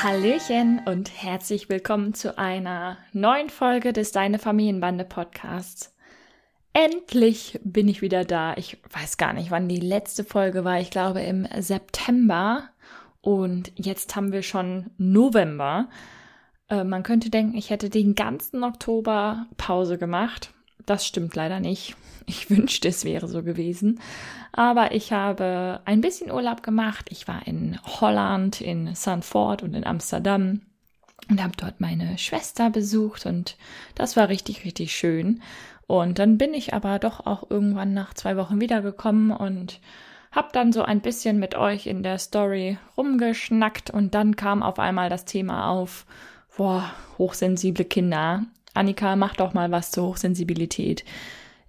Hallöchen und herzlich willkommen zu einer neuen Folge des Deine Familienbande Podcasts. Endlich bin ich wieder da. Ich weiß gar nicht, wann die letzte Folge war. Ich glaube im September. Und jetzt haben wir schon November. Äh, man könnte denken, ich hätte den ganzen Oktober Pause gemacht. Das stimmt leider nicht. Ich wünschte, es wäre so gewesen. Aber ich habe ein bisschen Urlaub gemacht. Ich war in Holland, in Sanford und in Amsterdam und habe dort meine Schwester besucht und das war richtig, richtig schön. Und dann bin ich aber doch auch irgendwann nach zwei Wochen wiedergekommen und habe dann so ein bisschen mit euch in der Story rumgeschnackt und dann kam auf einmal das Thema auf, boah, hochsensible Kinder. Annika, mach doch mal was zur Hochsensibilität.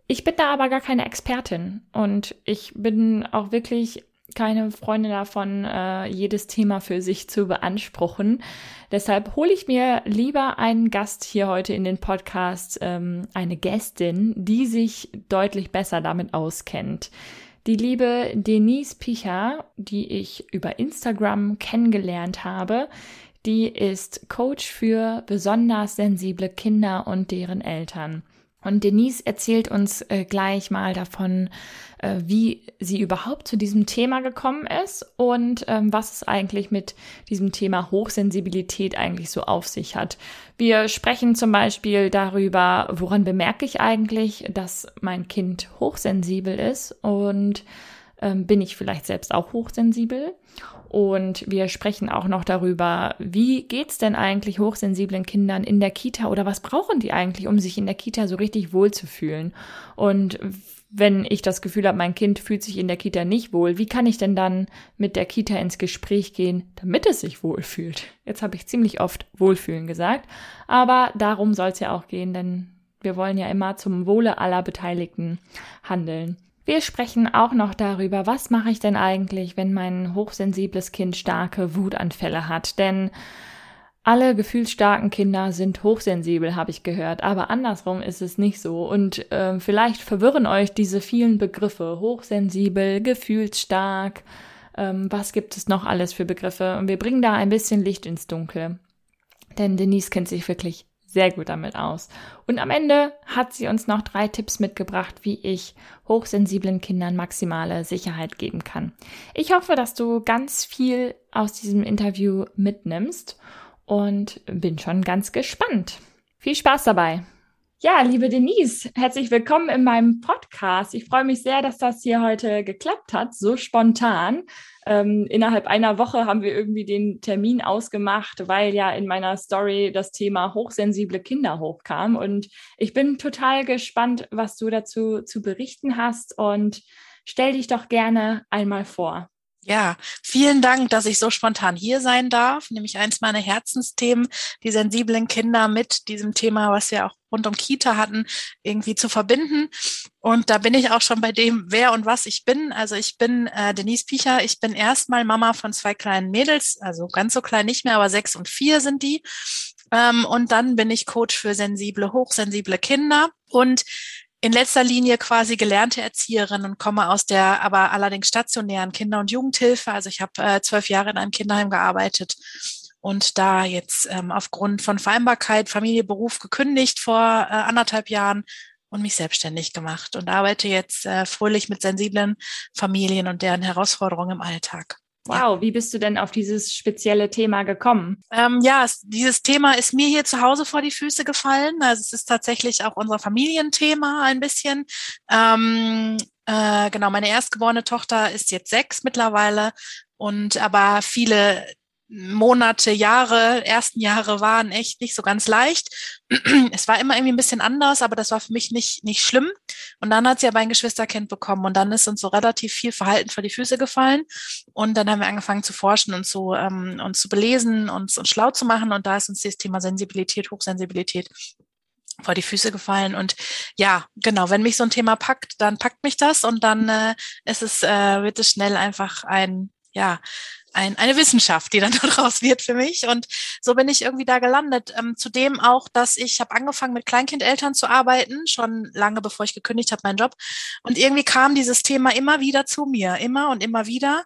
Ich bin da aber gar keine Expertin und ich bin auch wirklich keine Freundin davon, äh, jedes Thema für sich zu beanspruchen. Deshalb hole ich mir lieber einen Gast hier heute in den Podcast, ähm, eine Gästin, die sich deutlich besser damit auskennt. Die liebe Denise Picher, die ich über Instagram kennengelernt habe, die ist Coach für besonders sensible Kinder und deren Eltern. Und Denise erzählt uns äh, gleich mal davon, äh, wie sie überhaupt zu diesem Thema gekommen ist und ähm, was es eigentlich mit diesem Thema Hochsensibilität eigentlich so auf sich hat. Wir sprechen zum Beispiel darüber, woran bemerke ich eigentlich, dass mein Kind hochsensibel ist und ähm, bin ich vielleicht selbst auch hochsensibel? Und wir sprechen auch noch darüber, wie geht's denn eigentlich hochsensiblen Kindern in der Kita oder was brauchen die eigentlich, um sich in der Kita so richtig wohl zu fühlen? Und wenn ich das Gefühl habe, mein Kind fühlt sich in der Kita nicht wohl, wie kann ich denn dann mit der Kita ins Gespräch gehen, damit es sich wohlfühlt? Jetzt habe ich ziemlich oft Wohlfühlen gesagt, aber darum soll es ja auch gehen, denn wir wollen ja immer zum Wohle aller Beteiligten handeln. Wir sprechen auch noch darüber, was mache ich denn eigentlich, wenn mein hochsensibles Kind starke Wutanfälle hat. Denn alle gefühlsstarken Kinder sind hochsensibel, habe ich gehört, aber andersrum ist es nicht so. Und äh, vielleicht verwirren euch diese vielen Begriffe. Hochsensibel, gefühlsstark. Ähm, was gibt es noch alles für Begriffe? Und wir bringen da ein bisschen Licht ins Dunkel. Denn Denise kennt sich wirklich sehr gut damit aus. Und am Ende hat sie uns noch drei Tipps mitgebracht, wie ich hochsensiblen Kindern maximale Sicherheit geben kann. Ich hoffe, dass du ganz viel aus diesem Interview mitnimmst und bin schon ganz gespannt. Viel Spaß dabei! Ja, liebe Denise, herzlich willkommen in meinem Podcast. Ich freue mich sehr, dass das hier heute geklappt hat, so spontan. Ähm, innerhalb einer Woche haben wir irgendwie den Termin ausgemacht, weil ja in meiner Story das Thema hochsensible Kinder hochkam. Und ich bin total gespannt, was du dazu zu berichten hast. Und stell dich doch gerne einmal vor. Ja, vielen Dank, dass ich so spontan hier sein darf. Nämlich eins meiner Herzensthemen, die sensiblen Kinder mit diesem Thema, was wir auch rund um Kita hatten, irgendwie zu verbinden. Und da bin ich auch schon bei dem, wer und was ich bin. Also ich bin äh, Denise Picher. Ich bin erstmal Mama von zwei kleinen Mädels, also ganz so klein nicht mehr, aber sechs und vier sind die. Ähm, und dann bin ich Coach für sensible, hochsensible Kinder. Und in letzter Linie quasi gelernte Erzieherin und komme aus der aber allerdings stationären Kinder- und Jugendhilfe. Also ich habe äh, zwölf Jahre in einem Kinderheim gearbeitet und da jetzt ähm, aufgrund von Vereinbarkeit Familie, Beruf gekündigt vor äh, anderthalb Jahren und mich selbstständig gemacht und arbeite jetzt äh, fröhlich mit sensiblen Familien und deren Herausforderungen im Alltag. Wow, wie bist du denn auf dieses spezielle Thema gekommen? Ähm, ja, es, dieses Thema ist mir hier zu Hause vor die Füße gefallen. Also es ist tatsächlich auch unser Familienthema ein bisschen. Ähm, äh, genau, meine erstgeborene Tochter ist jetzt sechs mittlerweile und aber viele Monate, Jahre, ersten Jahre waren echt nicht so ganz leicht. Es war immer irgendwie ein bisschen anders, aber das war für mich nicht, nicht schlimm. Und dann hat sie aber ein Geschwisterkind bekommen und dann ist uns so relativ viel Verhalten vor die Füße gefallen. Und dann haben wir angefangen zu forschen und zu, ähm, uns zu belesen und uns schlau zu machen. Und da ist uns das Thema Sensibilität, Hochsensibilität vor die Füße gefallen. Und ja, genau, wenn mich so ein Thema packt, dann packt mich das und dann äh, ist es, äh, wird es schnell einfach ein, ja, ein, eine Wissenschaft, die dann daraus wird für mich. Und so bin ich irgendwie da gelandet. Ähm, zudem auch, dass ich habe angefangen mit Kleinkindeltern zu arbeiten, schon lange bevor ich gekündigt habe, meinen Job. Und irgendwie kam dieses Thema immer wieder zu mir, immer und immer wieder.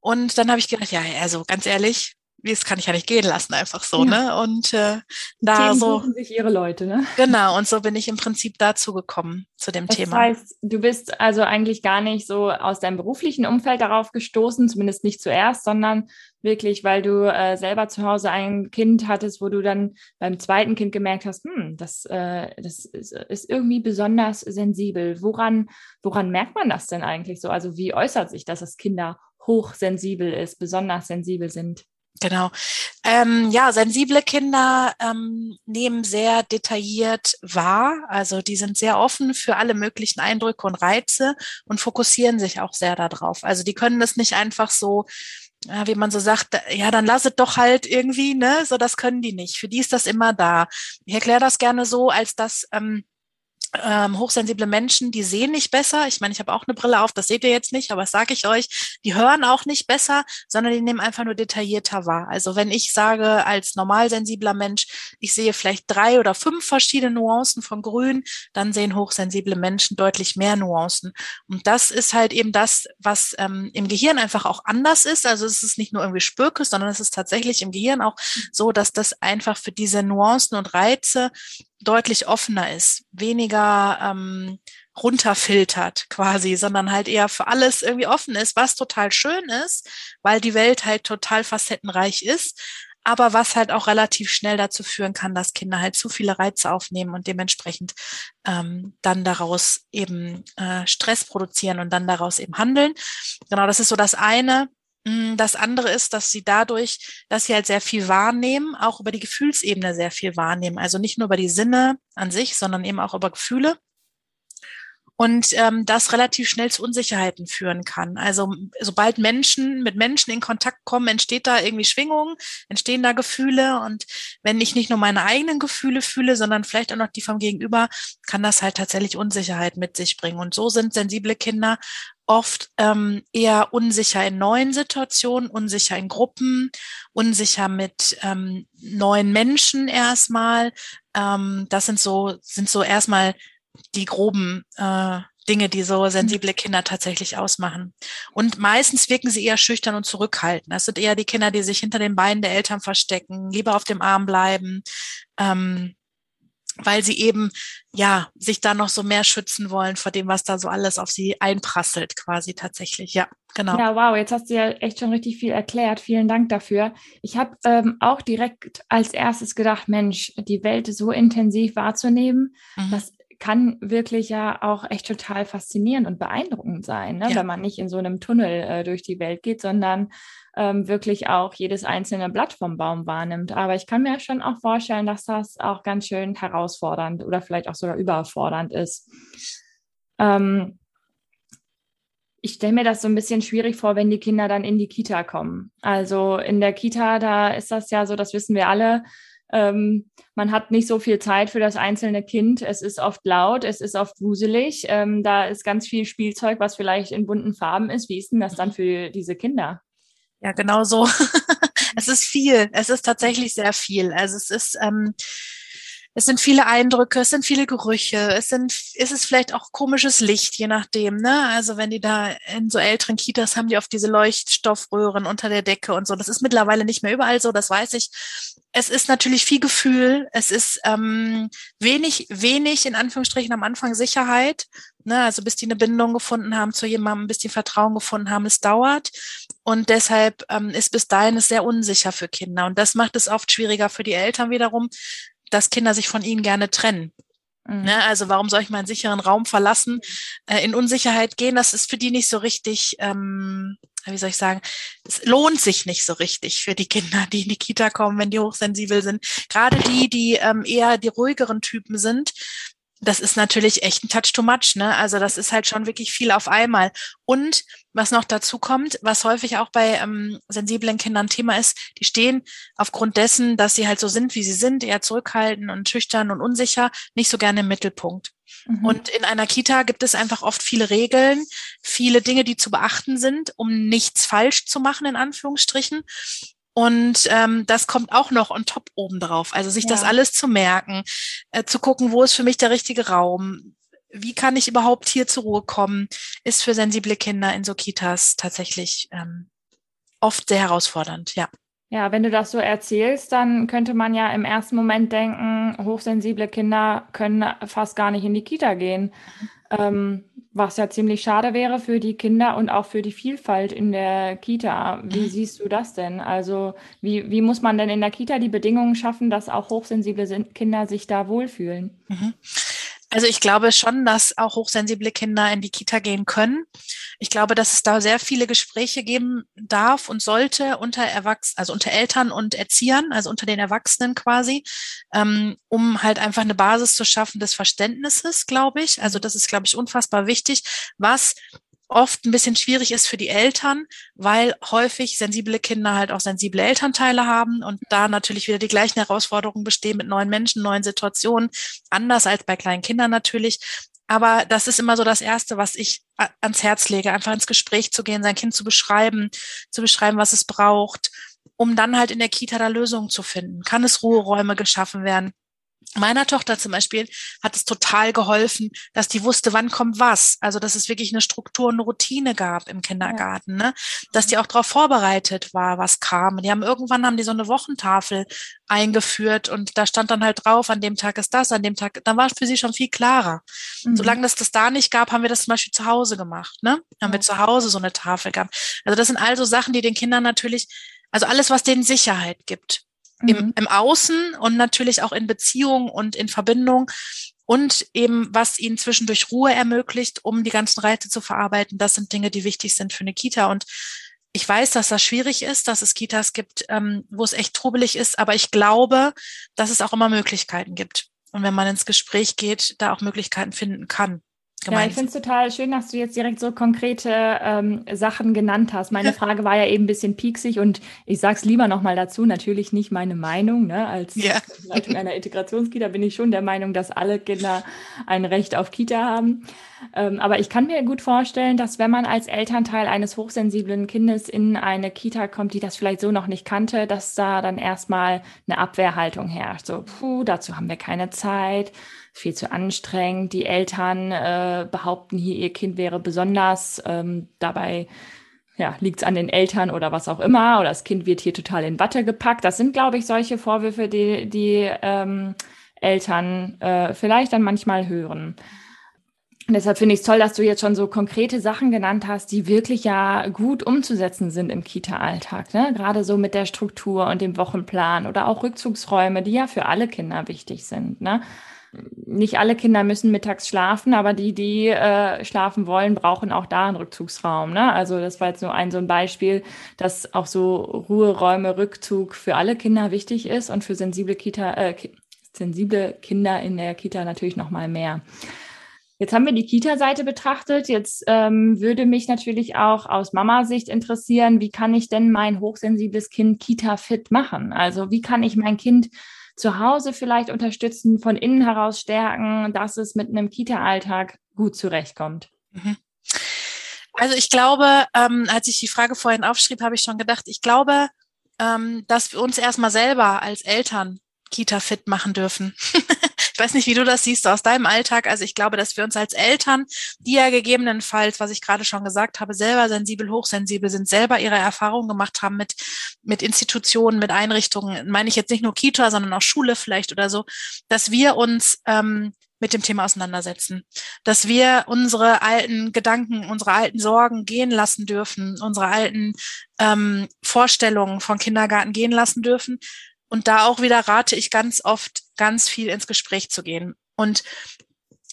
Und dann habe ich gedacht, ja, also ganz ehrlich, das kann ich ja nicht gehen lassen, einfach so, ja. ne? Und äh, da Themen so. Suchen sich ihre Leute, ne? Genau, und so bin ich im Prinzip dazu gekommen, zu dem das Thema. Das heißt, du bist also eigentlich gar nicht so aus deinem beruflichen Umfeld darauf gestoßen, zumindest nicht zuerst, sondern wirklich, weil du äh, selber zu Hause ein Kind hattest, wo du dann beim zweiten Kind gemerkt hast, hm, das, äh, das ist, ist irgendwie besonders sensibel. Woran, woran merkt man das denn eigentlich so? Also wie äußert sich das, dass Kinder hochsensibel ist, besonders sensibel sind? Genau. Ähm, ja, sensible Kinder ähm, nehmen sehr detailliert wahr. Also die sind sehr offen für alle möglichen Eindrücke und Reize und fokussieren sich auch sehr darauf. Also die können das nicht einfach so, ja, wie man so sagt, ja, dann lass es doch halt irgendwie, ne? So, das können die nicht. Für die ist das immer da. Ich erkläre das gerne so, als dass ähm, ähm, hochsensible Menschen, die sehen nicht besser. Ich meine, ich habe auch eine Brille auf, das seht ihr jetzt nicht, aber das sage ich euch. Die hören auch nicht besser, sondern die nehmen einfach nur detaillierter wahr. Also wenn ich sage als normalsensibler Mensch, ich sehe vielleicht drei oder fünf verschiedene Nuancen von Grün, dann sehen hochsensible Menschen deutlich mehr Nuancen. Und das ist halt eben das, was ähm, im Gehirn einfach auch anders ist. Also es ist nicht nur irgendwie Spürkes, sondern es ist tatsächlich im Gehirn auch so, dass das einfach für diese Nuancen und Reize deutlich offener ist, weniger ähm, runterfiltert quasi, sondern halt eher für alles irgendwie offen ist, was total schön ist, weil die Welt halt total facettenreich ist, aber was halt auch relativ schnell dazu führen kann, dass Kinder halt zu viele Reize aufnehmen und dementsprechend ähm, dann daraus eben äh, Stress produzieren und dann daraus eben handeln. Genau, das ist so das eine. Mm, das andere ist, dass sie dadurch, dass sie halt sehr viel wahrnehmen, auch über die Gefühlsebene sehr viel wahrnehmen. Also nicht nur über die Sinne an sich, sondern eben auch über Gefühle. Und ähm, das relativ schnell zu Unsicherheiten führen kann. Also sobald Menschen mit Menschen in Kontakt kommen, entsteht da irgendwie Schwingung, entstehen da Gefühle. Und wenn ich nicht nur meine eigenen Gefühle fühle, sondern vielleicht auch noch die vom Gegenüber, kann das halt tatsächlich Unsicherheit mit sich bringen. Und so sind sensible Kinder oft ähm, eher unsicher in neuen Situationen, unsicher in Gruppen, unsicher mit ähm, neuen Menschen erstmal. Ähm, das sind so, sind so erstmal die groben äh, Dinge, die so sensible Kinder tatsächlich ausmachen. Und meistens wirken sie eher schüchtern und zurückhaltend. Das sind eher die Kinder, die sich hinter den Beinen der Eltern verstecken, lieber auf dem Arm bleiben. Ähm, weil sie eben ja sich da noch so mehr schützen wollen vor dem, was da so alles auf sie einprasselt, quasi tatsächlich. Ja, genau. Ja, wow, jetzt hast du ja echt schon richtig viel erklärt. Vielen Dank dafür. Ich habe ähm, auch direkt als erstes gedacht, Mensch, die Welt so intensiv wahrzunehmen, mhm. das kann wirklich ja auch echt total faszinierend und beeindruckend sein, ne? ja. wenn man nicht in so einem Tunnel äh, durch die Welt geht, sondern ähm, wirklich auch jedes einzelne Blatt vom Baum wahrnimmt. Aber ich kann mir schon auch vorstellen, dass das auch ganz schön herausfordernd oder vielleicht auch sogar überfordernd ist. Ähm, ich stelle mir das so ein bisschen schwierig vor, wenn die Kinder dann in die Kita kommen. Also in der Kita, da ist das ja so, das wissen wir alle, ähm, man hat nicht so viel Zeit für das einzelne Kind. Es ist oft laut, es ist oft wuselig. Ähm, da ist ganz viel Spielzeug, was vielleicht in bunten Farben ist. Wie ist denn das dann für diese Kinder? Ja, genau so. es ist viel. Es ist tatsächlich sehr viel. Also es ist, ähm, es sind viele Eindrücke, es sind viele Gerüche, es sind, ist es vielleicht auch komisches Licht, je nachdem, ne? Also wenn die da in so älteren Kitas haben die oft diese Leuchtstoffröhren unter der Decke und so. Das ist mittlerweile nicht mehr überall so, das weiß ich. Es ist natürlich viel Gefühl, es ist ähm, wenig, wenig in Anführungsstrichen am Anfang Sicherheit. Ne, also bis die eine Bindung gefunden haben zu jemandem, bis die Vertrauen gefunden haben, es dauert. Und deshalb ähm, ist bis dahin es sehr unsicher für Kinder. Und das macht es oft schwieriger für die Eltern wiederum, dass Kinder sich von ihnen gerne trennen. Mhm. Ne, also warum soll ich meinen sicheren Raum verlassen, äh, in Unsicherheit gehen? Das ist für die nicht so richtig ähm, wie soll ich sagen, es lohnt sich nicht so richtig für die Kinder, die in die Kita kommen, wenn die hochsensibel sind. Gerade die, die ähm, eher die ruhigeren Typen sind, das ist natürlich echt ein Touch too much, ne? Also das ist halt schon wirklich viel auf einmal. Und was noch dazu kommt, was häufig auch bei ähm, sensiblen Kindern Thema ist, die stehen aufgrund dessen, dass sie halt so sind, wie sie sind, eher zurückhaltend und schüchtern und unsicher, nicht so gerne im Mittelpunkt. Mhm. Und in einer Kita gibt es einfach oft viele Regeln, viele Dinge, die zu beachten sind, um nichts falsch zu machen, in Anführungsstrichen. Und ähm, das kommt auch noch on top oben drauf. Also sich ja. das alles zu merken, äh, zu gucken, wo ist für mich der richtige Raum, wie kann ich überhaupt hier zur Ruhe kommen, ist für sensible Kinder in so Kitas tatsächlich ähm, oft sehr herausfordernd, ja. Ja, wenn du das so erzählst, dann könnte man ja im ersten Moment denken, hochsensible Kinder können fast gar nicht in die Kita gehen. Mhm. Ähm, was ja ziemlich schade wäre für die Kinder und auch für die Vielfalt in der Kita. Wie mhm. siehst du das denn? Also wie, wie muss man denn in der Kita die Bedingungen schaffen, dass auch hochsensible Kinder sich da wohlfühlen? Mhm. Also ich glaube schon, dass auch hochsensible Kinder in die Kita gehen können. Ich glaube, dass es da sehr viele Gespräche geben darf und sollte unter Erwachsenen, also unter Eltern und Erziehern, also unter den Erwachsenen quasi, ähm, um halt einfach eine Basis zu schaffen des Verständnisses, glaube ich. Also das ist, glaube ich, unfassbar wichtig, was oft ein bisschen schwierig ist für die Eltern, weil häufig sensible Kinder halt auch sensible Elternteile haben und da natürlich wieder die gleichen Herausforderungen bestehen mit neuen Menschen, neuen Situationen, anders als bei kleinen Kindern natürlich. Aber das ist immer so das Erste, was ich ans Herz lege, einfach ins Gespräch zu gehen, sein Kind zu beschreiben, zu beschreiben, was es braucht, um dann halt in der Kita da Lösungen zu finden. Kann es Ruheräume geschaffen werden? Meiner Tochter zum Beispiel hat es total geholfen, dass die wusste, wann kommt was. Also, dass es wirklich eine Struktur und eine Routine gab im Kindergarten, ne? Dass die auch darauf vorbereitet war, was kam. Die haben irgendwann haben die so eine Wochentafel eingeführt und da stand dann halt drauf, an dem Tag ist das, an dem Tag, dann war es für sie schon viel klarer. Mhm. Solange es das da nicht gab, haben wir das zum Beispiel zu Hause gemacht, ne? Haben wir zu Hause so eine Tafel gehabt. Also, das sind also Sachen, die den Kindern natürlich, also alles, was denen Sicherheit gibt mhm. im Außen und natürlich auch in Beziehung und in Verbindung und eben, was ihnen zwischendurch Ruhe ermöglicht, um die ganzen Reize zu verarbeiten. Das sind Dinge, die wichtig sind für eine Kita. Und ich weiß, dass das schwierig ist, dass es Kitas gibt, ähm, wo es echt trubelig ist, aber ich glaube, dass es auch immer Möglichkeiten gibt. Und wenn man ins Gespräch geht, da auch Möglichkeiten finden kann. Gemeint. Ja, ich finde es total schön, dass du jetzt direkt so konkrete ähm, Sachen genannt hast. Meine Frage war ja eben ein bisschen pieksig und ich sage es lieber nochmal dazu, natürlich nicht meine Meinung. Ne? Als ja. Leitung einer Integrationskita bin ich schon der Meinung, dass alle Kinder ein Recht auf Kita haben. Ähm, aber ich kann mir gut vorstellen, dass wenn man als Elternteil eines hochsensiblen Kindes in eine Kita kommt, die das vielleicht so noch nicht kannte, dass da dann erstmal eine Abwehrhaltung herrscht. So, puh, dazu haben wir keine Zeit, viel zu anstrengend. Die Eltern äh, behaupten hier, ihr Kind wäre besonders. Ähm, dabei ja, liegt es an den Eltern oder was auch immer, oder das Kind wird hier total in Watte gepackt. Das sind, glaube ich, solche Vorwürfe, die die ähm, Eltern äh, vielleicht dann manchmal hören. Deshalb finde ich es toll, dass du jetzt schon so konkrete Sachen genannt hast, die wirklich ja gut umzusetzen sind im Kita-Alltag. Ne? Gerade so mit der Struktur und dem Wochenplan oder auch Rückzugsräume, die ja für alle Kinder wichtig sind. Ne? Nicht alle Kinder müssen mittags schlafen, aber die, die äh, schlafen wollen, brauchen auch da einen Rückzugsraum. Ne? Also das war jetzt nur ein so ein Beispiel, dass auch so Ruheräume, Rückzug für alle Kinder wichtig ist und für sensible Kita, äh, sensible Kinder in der Kita natürlich noch mal mehr. Jetzt haben wir die Kita-Seite betrachtet. Jetzt ähm, würde mich natürlich auch aus Mama-Sicht interessieren, wie kann ich denn mein hochsensibles Kind Kita-fit machen? Also wie kann ich mein Kind zu Hause vielleicht unterstützen, von innen heraus stärken, dass es mit einem Kita-Alltag gut zurechtkommt? Mhm. Also ich glaube, ähm, als ich die Frage vorhin aufschrieb, habe ich schon gedacht, ich glaube, ähm, dass wir uns erstmal selber als Eltern Kita fit machen dürfen. Ich weiß nicht, wie du das siehst aus deinem Alltag. Also ich glaube, dass wir uns als Eltern, die ja gegebenenfalls, was ich gerade schon gesagt habe, selber sensibel, hochsensibel sind, selber ihre Erfahrungen gemacht haben mit, mit Institutionen, mit Einrichtungen, meine ich jetzt nicht nur Kita, sondern auch Schule vielleicht oder so, dass wir uns ähm, mit dem Thema auseinandersetzen, dass wir unsere alten Gedanken, unsere alten Sorgen gehen lassen dürfen, unsere alten ähm, Vorstellungen von Kindergarten gehen lassen dürfen. Und da auch wieder rate ich ganz oft ganz viel ins Gespräch zu gehen. Und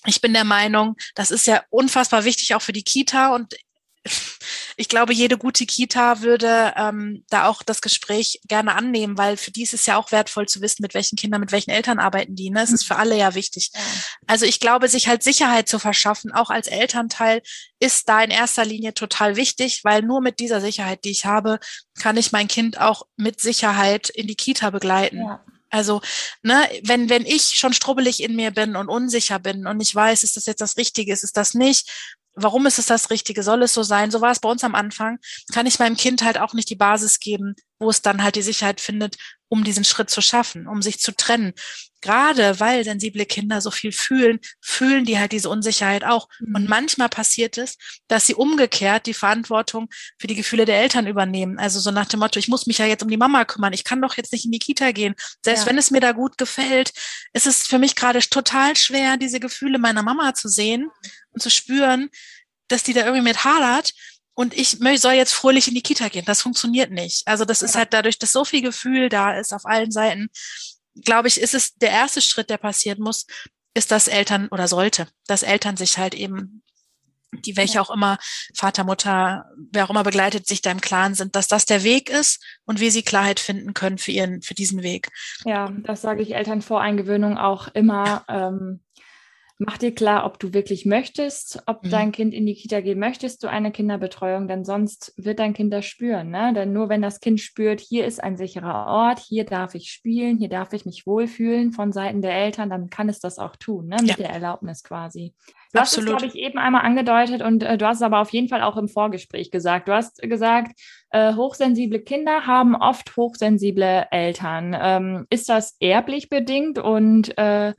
ich bin der Meinung, das ist ja unfassbar wichtig auch für die Kita und ich glaube, jede gute Kita würde ähm, da auch das Gespräch gerne annehmen, weil für die ist es ja auch wertvoll zu wissen, mit welchen Kindern, mit welchen Eltern arbeiten die. Ne? Es ist für alle ja wichtig. Also ich glaube, sich halt Sicherheit zu verschaffen, auch als Elternteil, ist da in erster Linie total wichtig, weil nur mit dieser Sicherheit, die ich habe, kann ich mein Kind auch mit Sicherheit in die Kita begleiten. Ja. Also, ne, wenn, wenn ich schon strubbelig in mir bin und unsicher bin und ich weiß, ist das jetzt das Richtige, ist es das nicht, warum ist es das Richtige? Soll es so sein? So war es bei uns am Anfang. Kann ich meinem Kind halt auch nicht die Basis geben, wo es dann halt die Sicherheit findet, um diesen Schritt zu schaffen, um sich zu trennen. Gerade weil sensible Kinder so viel fühlen, fühlen die halt diese Unsicherheit auch. Mhm. Und manchmal passiert es, dass sie umgekehrt die Verantwortung für die Gefühle der Eltern übernehmen. Also so nach dem Motto, ich muss mich ja jetzt um die Mama kümmern. Ich kann doch jetzt nicht in die Kita gehen. Selbst ja. wenn es mir da gut gefällt, ist es für mich gerade total schwer, diese Gefühle meiner Mama zu sehen und zu spüren, dass die da irgendwie mit hadert und ich soll jetzt fröhlich in die Kita gehen. Das funktioniert nicht. Also das ist halt dadurch, dass so viel Gefühl da ist auf allen Seiten, glaube ich, ist es der erste Schritt, der passieren muss, ist, dass Eltern oder sollte, dass Eltern sich halt eben die welche auch immer, Vater, Mutter, wer auch immer begleitet, sich da im Klaren sind, dass das der Weg ist und wie sie Klarheit finden können für ihren, für diesen Weg. Ja, das sage ich Eltern vor Eingewöhnung auch immer. Ähm, Mach dir klar, ob du wirklich möchtest, ob mhm. dein Kind in die Kita gehen möchtest, du eine Kinderbetreuung, denn sonst wird dein Kind das spüren. Ne? Denn nur wenn das Kind spürt, hier ist ein sicherer Ort, hier darf ich spielen, hier darf ich mich wohlfühlen von Seiten der Eltern, dann kann es das auch tun, ne? mit ja. der Erlaubnis quasi. Du Absolut. hast es, glaube ich, eben einmal angedeutet und äh, du hast es aber auf jeden Fall auch im Vorgespräch gesagt. Du hast gesagt, äh, hochsensible Kinder haben oft hochsensible Eltern. Ähm, ist das erblich bedingt und äh,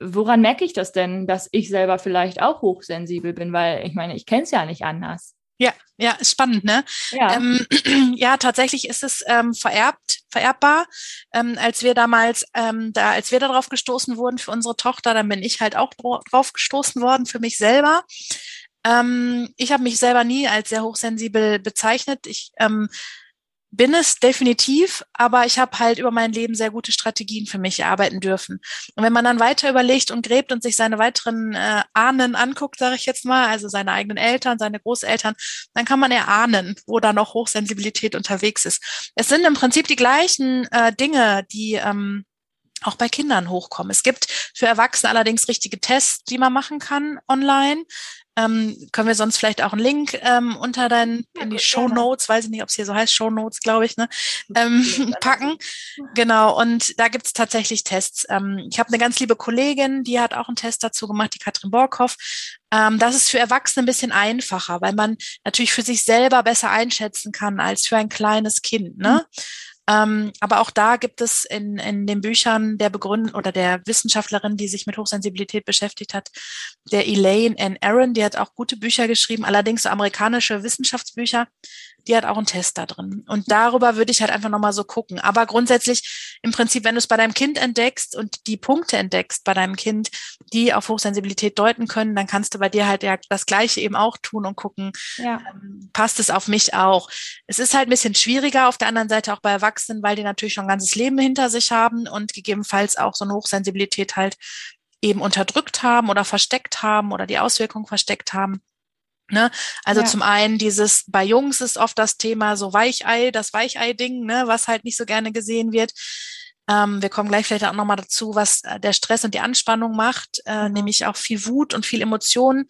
woran merke ich das denn, dass ich selber vielleicht auch hochsensibel bin? Weil ich meine, ich kenne es ja nicht anders. Ja, ja, ist spannend, ne? Ja, ähm, ja tatsächlich ist es ähm, vererbt, vererbbar. Ähm, als wir damals, ähm, da, als wir darauf gestoßen wurden für unsere Tochter, dann bin ich halt auch drauf gestoßen worden für mich selber. Ähm, ich habe mich selber nie als sehr hochsensibel bezeichnet. Ich ähm, bin es definitiv, aber ich habe halt über mein Leben sehr gute Strategien für mich erarbeiten dürfen. Und wenn man dann weiter überlegt und gräbt und sich seine weiteren äh, Ahnen anguckt, sage ich jetzt mal, also seine eigenen Eltern, seine Großeltern, dann kann man erahnen, wo da noch Hochsensibilität unterwegs ist. Es sind im Prinzip die gleichen äh, Dinge, die ähm, auch bei Kindern hochkommen. Es gibt für Erwachsene allerdings richtige Tests, die man machen kann online. Ähm, können wir sonst vielleicht auch einen Link ähm, unter deinen in die Show Notes, weiß ich nicht, ob es hier so heißt, Show Notes, glaube ich, ne, ähm, packen. Genau, und da gibt es tatsächlich Tests. Ähm, ich habe eine ganz liebe Kollegin, die hat auch einen Test dazu gemacht, die Katrin Borkhoff. Ähm, das ist für Erwachsene ein bisschen einfacher, weil man natürlich für sich selber besser einschätzen kann als für ein kleines Kind. Ne? Mhm. Ähm, aber auch da gibt es in, in den Büchern der Begründung oder der Wissenschaftlerin, die sich mit Hochsensibilität beschäftigt hat, der Elaine N. Aaron, die hat auch gute Bücher geschrieben, allerdings so amerikanische Wissenschaftsbücher, die hat auch einen Test da drin. Und darüber würde ich halt einfach nochmal so gucken. Aber grundsätzlich im Prinzip, wenn du es bei deinem Kind entdeckst und die Punkte entdeckst bei deinem Kind, die auf Hochsensibilität deuten können, dann kannst du bei dir halt ja das Gleiche eben auch tun und gucken, ja. ähm, passt es auf mich auch. Es ist halt ein bisschen schwieriger auf der anderen Seite auch bei Erwachsenen, weil die natürlich schon ein ganzes Leben hinter sich haben und gegebenenfalls auch so eine Hochsensibilität halt eben unterdrückt haben oder versteckt haben oder die Auswirkungen versteckt haben. Ne? Also ja. zum einen dieses, bei Jungs ist oft das Thema so Weichei, das Weichei-Ding, ne, was halt nicht so gerne gesehen wird. Ähm, wir kommen gleich vielleicht auch nochmal dazu, was äh, der Stress und die Anspannung macht, äh, mhm. nämlich auch viel Wut und viel Emotionen.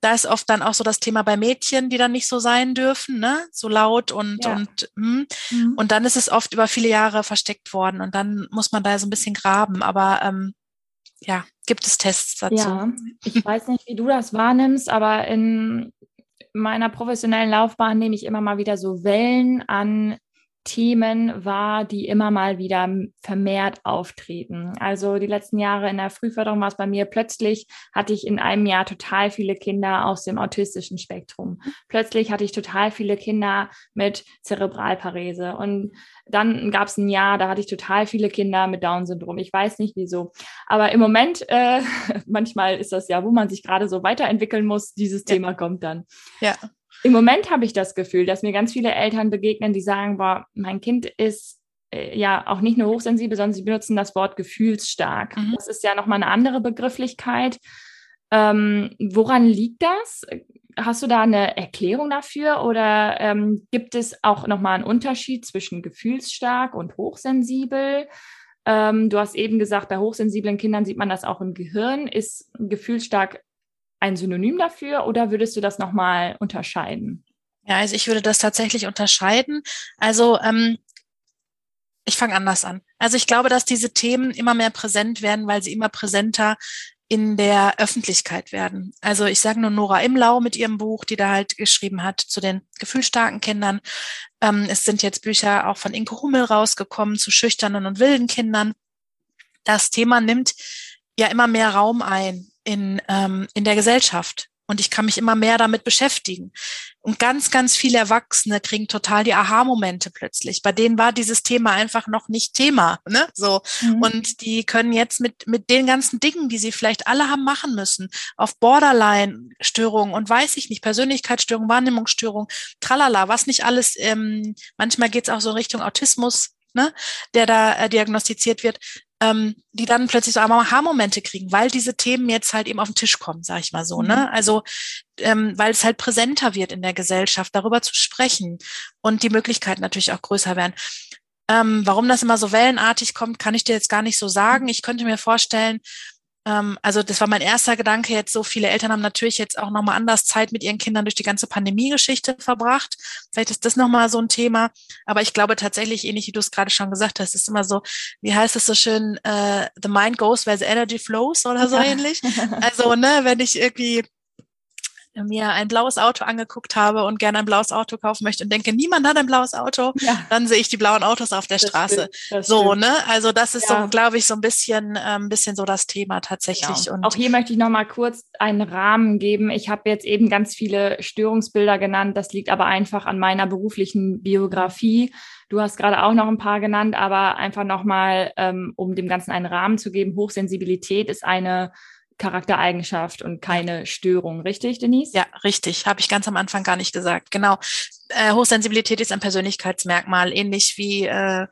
Da ist oft dann auch so das Thema bei Mädchen, die dann nicht so sein dürfen, ne? so laut und ja. und hm. mhm. und dann ist es oft über viele Jahre versteckt worden und dann muss man da so ein bisschen graben. Aber ähm, ja, gibt es Tests dazu? Ja, ich weiß nicht, wie du das wahrnimmst, aber in meiner professionellen Laufbahn nehme ich immer mal wieder so Wellen an Themen wahr, die immer mal wieder vermehrt auftreten. Also die letzten Jahre in der Frühförderung war es bei mir plötzlich, hatte ich in einem Jahr total viele Kinder aus dem autistischen Spektrum. Plötzlich hatte ich total viele Kinder mit Zerebralparese und dann gab es ein Jahr, da hatte ich total viele Kinder mit Down-Syndrom. Ich weiß nicht wieso. Aber im Moment, äh, manchmal ist das ja, wo man sich gerade so weiterentwickeln muss, dieses ja. Thema kommt dann. Ja. Im Moment habe ich das Gefühl, dass mir ganz viele Eltern begegnen, die sagen, boah, mein Kind ist äh, ja auch nicht nur hochsensibel, sondern sie benutzen das Wort gefühlsstark. Mhm. Das ist ja nochmal eine andere Begrifflichkeit. Ähm, woran liegt das? hast du da eine Erklärung dafür oder ähm, gibt es auch nochmal einen Unterschied zwischen gefühlsstark und hochsensibel? Ähm, du hast eben gesagt, bei hochsensiblen Kindern sieht man das auch im Gehirn. Ist gefühlsstark ein Synonym dafür oder würdest du das nochmal unterscheiden? Ja, also ich würde das tatsächlich unterscheiden. Also ähm, ich fange anders an. Also ich glaube, dass diese Themen immer mehr präsent werden, weil sie immer präsenter in der Öffentlichkeit werden. Also ich sage nur Nora Imlau mit ihrem Buch, die da halt geschrieben hat zu den gefühlsstarken Kindern. Ähm, es sind jetzt Bücher auch von Inke Hummel rausgekommen zu schüchternen und wilden Kindern. Das Thema nimmt ja immer mehr Raum ein in, ähm, in der Gesellschaft und ich kann mich immer mehr damit beschäftigen. Und ganz, ganz viele Erwachsene kriegen total die Aha-Momente plötzlich. Bei denen war dieses Thema einfach noch nicht Thema. Ne? So. Mhm. Und die können jetzt mit, mit den ganzen Dingen, die sie vielleicht alle haben machen müssen, auf Borderline-Störungen und weiß ich nicht, Persönlichkeitsstörungen, Wahrnehmungsstörungen, tralala, was nicht alles, ähm, manchmal geht es auch so in Richtung Autismus, ne, der da äh, diagnostiziert wird, ähm, die dann plötzlich so einmal Haarmomente kriegen, weil diese Themen jetzt halt eben auf den Tisch kommen, sag ich mal so. Ne? Mhm. Also ähm, weil es halt präsenter wird in der Gesellschaft, darüber zu sprechen und die Möglichkeiten natürlich auch größer werden. Ähm, warum das immer so wellenartig kommt, kann ich dir jetzt gar nicht so sagen. Ich könnte mir vorstellen, also das war mein erster Gedanke jetzt. So viele Eltern haben natürlich jetzt auch nochmal anders Zeit mit ihren Kindern durch die ganze Pandemie-Geschichte verbracht. Vielleicht ist das nochmal so ein Thema. Aber ich glaube tatsächlich, ähnlich wie du es gerade schon gesagt hast, ist immer so, wie heißt es so schön, uh, the mind goes where the energy flows oder so ja. ähnlich. Also, ne, wenn ich irgendwie mir ein blaues Auto angeguckt habe und gerne ein blaues Auto kaufen möchte und denke, niemand hat ein blaues Auto, ja. dann sehe ich die blauen Autos auf der das Straße. Stimmt, so, stimmt. ne? Also das ist ja. so, glaube ich, so ein bisschen, ähm, bisschen so das Thema tatsächlich. Genau. Und Auch hier möchte ich nochmal kurz einen Rahmen geben. Ich habe jetzt eben ganz viele Störungsbilder genannt. Das liegt aber einfach an meiner beruflichen Biografie. Du hast gerade auch noch ein paar genannt, aber einfach nochmal, ähm, um dem Ganzen einen Rahmen zu geben. Hochsensibilität ist eine Charaktereigenschaft und keine Störung, richtig, Denise? Ja, richtig. Habe ich ganz am Anfang gar nicht gesagt. Genau. Äh, Hochsensibilität ist ein Persönlichkeitsmerkmal, ähnlich wie, äh,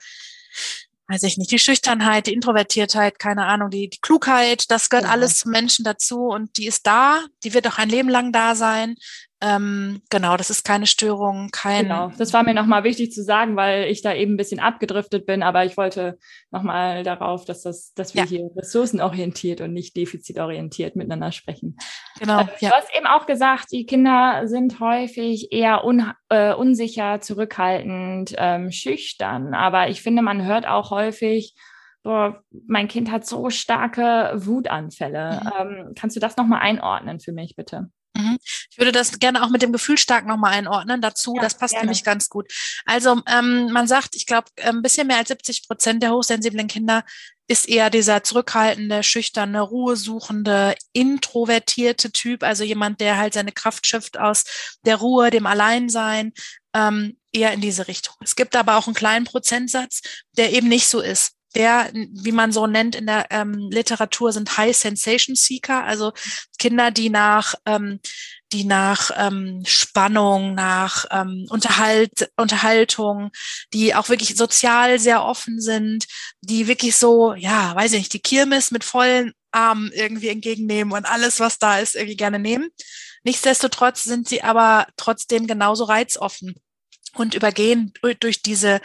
weiß ich nicht, die Schüchternheit, die Introvertiertheit, keine Ahnung, die, die Klugheit, das gehört genau. alles zum Menschen dazu und die ist da, die wird auch ein Leben lang da sein. Ähm, genau, das ist keine Störung, kein. Genau, das war mir nochmal wichtig zu sagen, weil ich da eben ein bisschen abgedriftet bin, aber ich wollte nochmal darauf, dass das, dass wir ja. hier ressourcenorientiert und nicht defizitorientiert miteinander sprechen. Genau. Äh, ja. Du hast eben auch gesagt, die Kinder sind häufig eher un, äh, unsicher, zurückhaltend, ähm, schüchtern. Aber ich finde, man hört auch häufig, boah, mein Kind hat so starke Wutanfälle. Mhm. Ähm, kannst du das nochmal einordnen für mich, bitte? Mhm. Ich würde das gerne auch mit dem Gefühl stark nochmal einordnen dazu. Ja, das passt gerne. nämlich ganz gut. Also ähm, man sagt, ich glaube, ein bisschen mehr als 70 Prozent der hochsensiblen Kinder ist eher dieser zurückhaltende, schüchterne, ruhesuchende, introvertierte Typ, also jemand, der halt seine Kraft schöpft aus der Ruhe, dem Alleinsein, ähm, eher in diese Richtung. Es gibt aber auch einen kleinen Prozentsatz, der eben nicht so ist der, wie man so nennt in der ähm, Literatur, sind High Sensation Seeker, also Kinder, die nach ähm, die nach ähm, Spannung, nach ähm, Unterhalt, Unterhaltung, die auch wirklich sozial sehr offen sind, die wirklich so, ja, weiß ich nicht, die Kirmes mit vollen Armen irgendwie entgegennehmen und alles, was da ist, irgendwie gerne nehmen. Nichtsdestotrotz sind sie aber trotzdem genauso reizoffen und übergehen durch diese,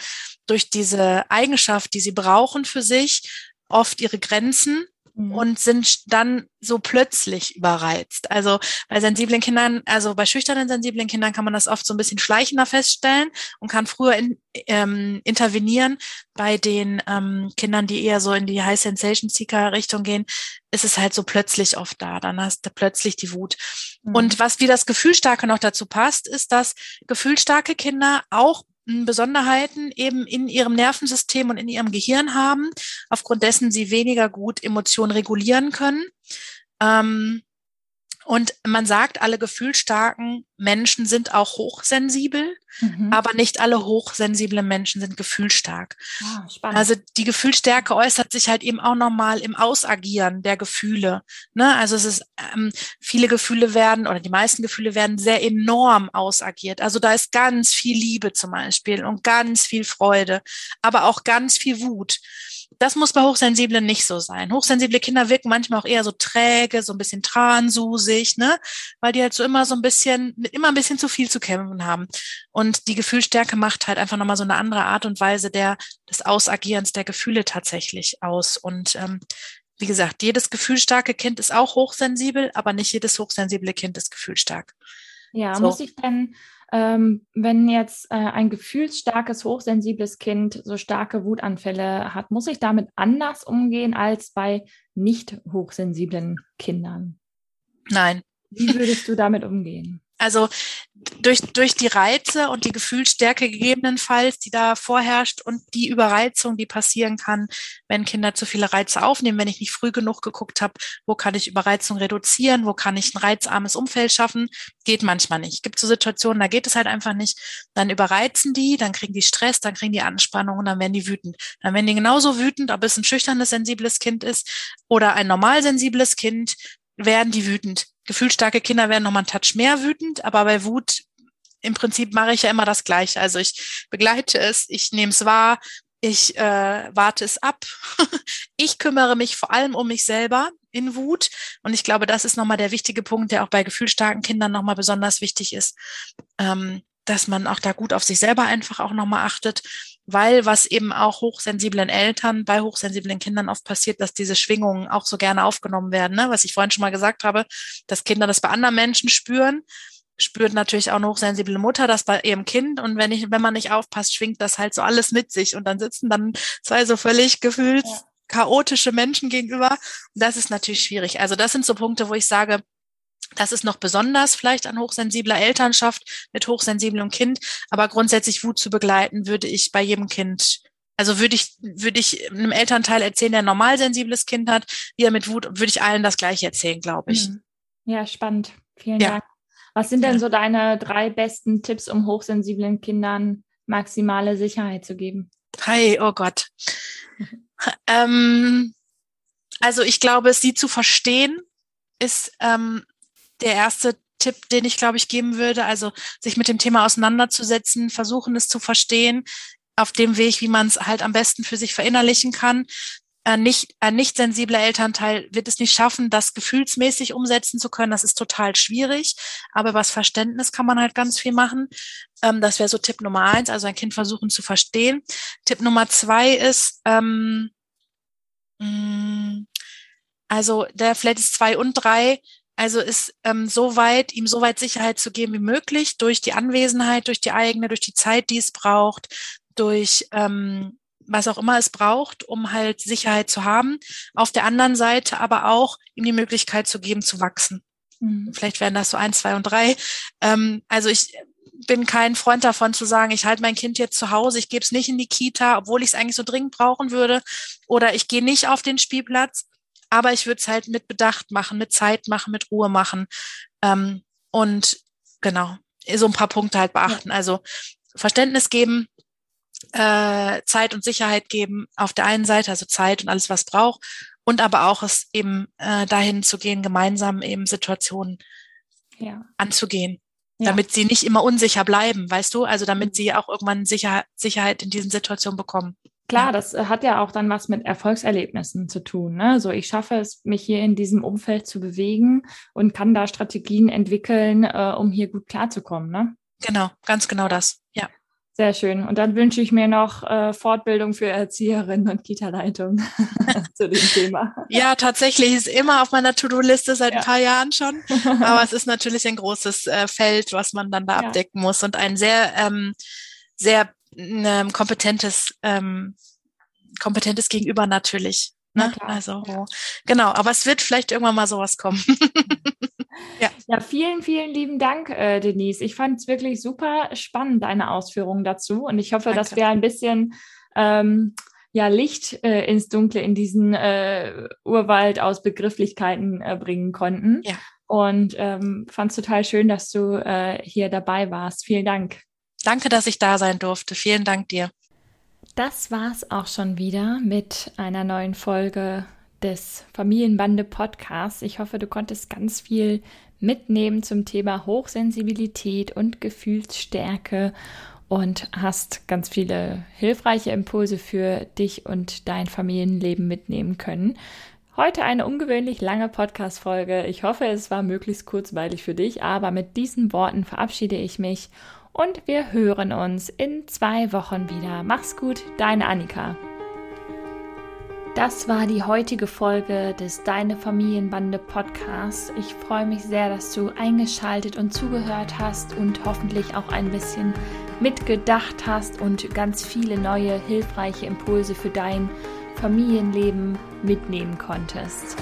durch diese Eigenschaft, die sie brauchen für sich, oft ihre Grenzen mhm. und sind dann so plötzlich überreizt. Also bei sensiblen Kindern, also bei schüchternen sensiblen Kindern kann man das oft so ein bisschen schleichender feststellen und kann früher in, ähm, intervenieren. Bei den ähm, Kindern, die eher so in die High Sensation Seeker Richtung gehen, ist es halt so plötzlich oft da. Dann hast du plötzlich die Wut. Mhm. Und was wie das Gefühlstarke noch dazu passt, ist, dass gefühlstarke Kinder auch Besonderheiten eben in ihrem Nervensystem und in ihrem Gehirn haben, aufgrund dessen sie weniger gut Emotionen regulieren können. Ähm, und man sagt, alle gefühlstarken Menschen sind auch hochsensibel, mhm. aber nicht alle hochsensiblen Menschen sind gefühlstark. Oh, also die Gefühlsstärke äußert sich halt eben auch nochmal im Ausagieren der Gefühle. Ne? Also es ist, ähm, viele Gefühle werden oder die meisten Gefühle werden sehr enorm ausagiert. Also da ist ganz viel Liebe zum Beispiel und ganz viel Freude, aber auch ganz viel Wut. Das muss bei Hochsensiblen nicht so sein. Hochsensible Kinder wirken manchmal auch eher so träge, so ein bisschen transusig, ne? Weil die halt so immer so ein bisschen, mit immer ein bisschen zu viel zu kämpfen haben. Und die Gefühlsstärke macht halt einfach nochmal so eine andere Art und Weise der, des Ausagierens der Gefühle tatsächlich aus. Und ähm, wie gesagt, jedes gefühlstarke Kind ist auch hochsensibel, aber nicht jedes hochsensible Kind ist gefühlstark. Ja, so. muss ich denn ähm, wenn jetzt äh, ein gefühlsstarkes, hochsensibles Kind so starke Wutanfälle hat, muss ich damit anders umgehen als bei nicht hochsensiblen Kindern? Nein. Wie würdest du damit umgehen? Also durch, durch die Reize und die Gefühlsstärke gegebenenfalls, die da vorherrscht und die Überreizung, die passieren kann, wenn Kinder zu viele Reize aufnehmen, wenn ich nicht früh genug geguckt habe, wo kann ich Überreizung reduzieren, wo kann ich ein reizarmes Umfeld schaffen, geht manchmal nicht. Gibt so Situationen, da geht es halt einfach nicht. Dann überreizen die, dann kriegen die Stress, dann kriegen die Anspannung und dann werden die wütend. Dann werden die genauso wütend, ob es ein schüchternes, sensibles Kind ist oder ein normal sensibles Kind, werden die wütend. Gefühlstarke Kinder werden nochmal einen Touch mehr wütend, aber bei Wut im Prinzip mache ich ja immer das Gleiche. Also ich begleite es, ich nehme es wahr, ich äh, warte es ab. ich kümmere mich vor allem um mich selber in Wut. Und ich glaube, das ist nochmal der wichtige Punkt, der auch bei gefühlstarken Kindern nochmal besonders wichtig ist, ähm, dass man auch da gut auf sich selber einfach auch nochmal achtet weil was eben auch hochsensiblen Eltern bei hochsensiblen Kindern oft passiert, dass diese Schwingungen auch so gerne aufgenommen werden. Ne? Was ich vorhin schon mal gesagt habe, dass Kinder das bei anderen Menschen spüren, spürt natürlich auch eine hochsensible Mutter das bei ihrem Kind und wenn ich, wenn man nicht aufpasst, schwingt das halt so alles mit sich und dann sitzen dann zwei so völlig gefühlt ja. chaotische Menschen gegenüber. Und das ist natürlich schwierig. Also das sind so Punkte, wo ich sage, das ist noch besonders vielleicht an hochsensibler Elternschaft mit hochsensiblem Kind, aber grundsätzlich Wut zu begleiten, würde ich bei jedem Kind, also würde ich, würde ich einem Elternteil erzählen, der ein normal sensibles Kind hat, wie er mit Wut, würde ich allen das gleiche erzählen, glaube ich. Mhm. Ja, spannend. Vielen ja. Dank. Was sind denn so deine drei besten Tipps, um hochsensiblen Kindern maximale Sicherheit zu geben? Hi, oh Gott. ähm, also ich glaube, sie zu verstehen ist ähm, der erste Tipp, den ich, glaube ich, geben würde. Also sich mit dem Thema auseinanderzusetzen, versuchen es zu verstehen, auf dem Weg, wie man es halt am besten für sich verinnerlichen kann. Ein nicht, ein nicht sensibler Elternteil wird es nicht schaffen, das gefühlsmäßig umsetzen zu können. Das ist total schwierig. Aber was Verständnis kann man halt ganz viel machen. Ähm, das wäre so Tipp Nummer eins, also ein Kind versuchen zu verstehen. Tipp Nummer zwei ist, ähm, mm, also der vielleicht ist zwei und drei, also ist ähm, so weit, ihm so weit Sicherheit zu geben wie möglich, durch die Anwesenheit, durch die eigene, durch die Zeit, die es braucht, durch ähm, was auch immer es braucht, um halt Sicherheit zu haben. Auf der anderen Seite aber auch ihm die Möglichkeit zu geben, zu wachsen. Mhm. Vielleicht werden das so eins, zwei und drei. Ähm, also ich bin kein Freund davon zu sagen, ich halte mein Kind jetzt zu Hause, ich gebe es nicht in die Kita, obwohl ich es eigentlich so dringend brauchen würde, oder ich gehe nicht auf den Spielplatz, aber ich würde es halt mit Bedacht machen, mit Zeit machen, mit Ruhe machen. Ähm, und genau, so ein paar Punkte halt beachten. Ja. Also Verständnis geben, äh, Zeit und Sicherheit geben auf der einen Seite, also Zeit und alles, was braucht, und aber auch es eben äh, dahin zu gehen, gemeinsam eben Situationen ja. anzugehen. Ja. damit sie nicht immer unsicher bleiben, weißt du? Also damit mhm. sie auch irgendwann Sicher Sicherheit in diesen Situationen bekommen. Klar, das äh, hat ja auch dann was mit Erfolgserlebnissen zu tun. Ne? So, ich schaffe es, mich hier in diesem Umfeld zu bewegen und kann da Strategien entwickeln, äh, um hier gut klarzukommen. Ne? Genau, ganz genau das. Ja. Sehr schön. Und dann wünsche ich mir noch äh, Fortbildung für Erzieherinnen und Kita-Leitung zu dem Thema. Ja, tatsächlich ist immer auf meiner To-Do-Liste seit ja. ein paar Jahren schon. Aber es ist natürlich ein großes äh, Feld, was man dann da ja. abdecken muss und ein sehr, ähm, sehr ähm, kompetentes, ähm, kompetentes Gegenüber natürlich. Ne? Also ja. genau, aber es wird vielleicht irgendwann mal sowas kommen. ja. ja, vielen, vielen lieben Dank, äh, Denise. Ich fand es wirklich super spannend, deine Ausführungen dazu. Und ich hoffe, Danke. dass wir ein bisschen ähm, ja, Licht äh, ins Dunkle in diesen äh, Urwald aus Begrifflichkeiten äh, bringen konnten. Ja. Und ähm, fand es total schön, dass du äh, hier dabei warst. Vielen Dank. Danke, dass ich da sein durfte. Vielen Dank dir. Das war's auch schon wieder mit einer neuen Folge des Familienbande Podcasts. Ich hoffe, du konntest ganz viel mitnehmen zum Thema Hochsensibilität und Gefühlsstärke und hast ganz viele hilfreiche Impulse für dich und dein Familienleben mitnehmen können. Heute eine ungewöhnlich lange Podcast-Folge. Ich hoffe, es war möglichst kurzweilig für dich, aber mit diesen Worten verabschiede ich mich und wir hören uns in zwei Wochen wieder. Mach's gut, deine Annika. Das war die heutige Folge des Deine Familienbande Podcasts. Ich freue mich sehr, dass du eingeschaltet und zugehört hast und hoffentlich auch ein bisschen mitgedacht hast und ganz viele neue hilfreiche Impulse für dein Familienleben mitnehmen konntest.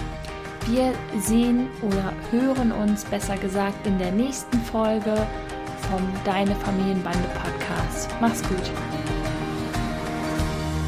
Wir sehen oder hören uns besser gesagt in der nächsten Folge vom Deine Familienbande Podcast. Mach's gut.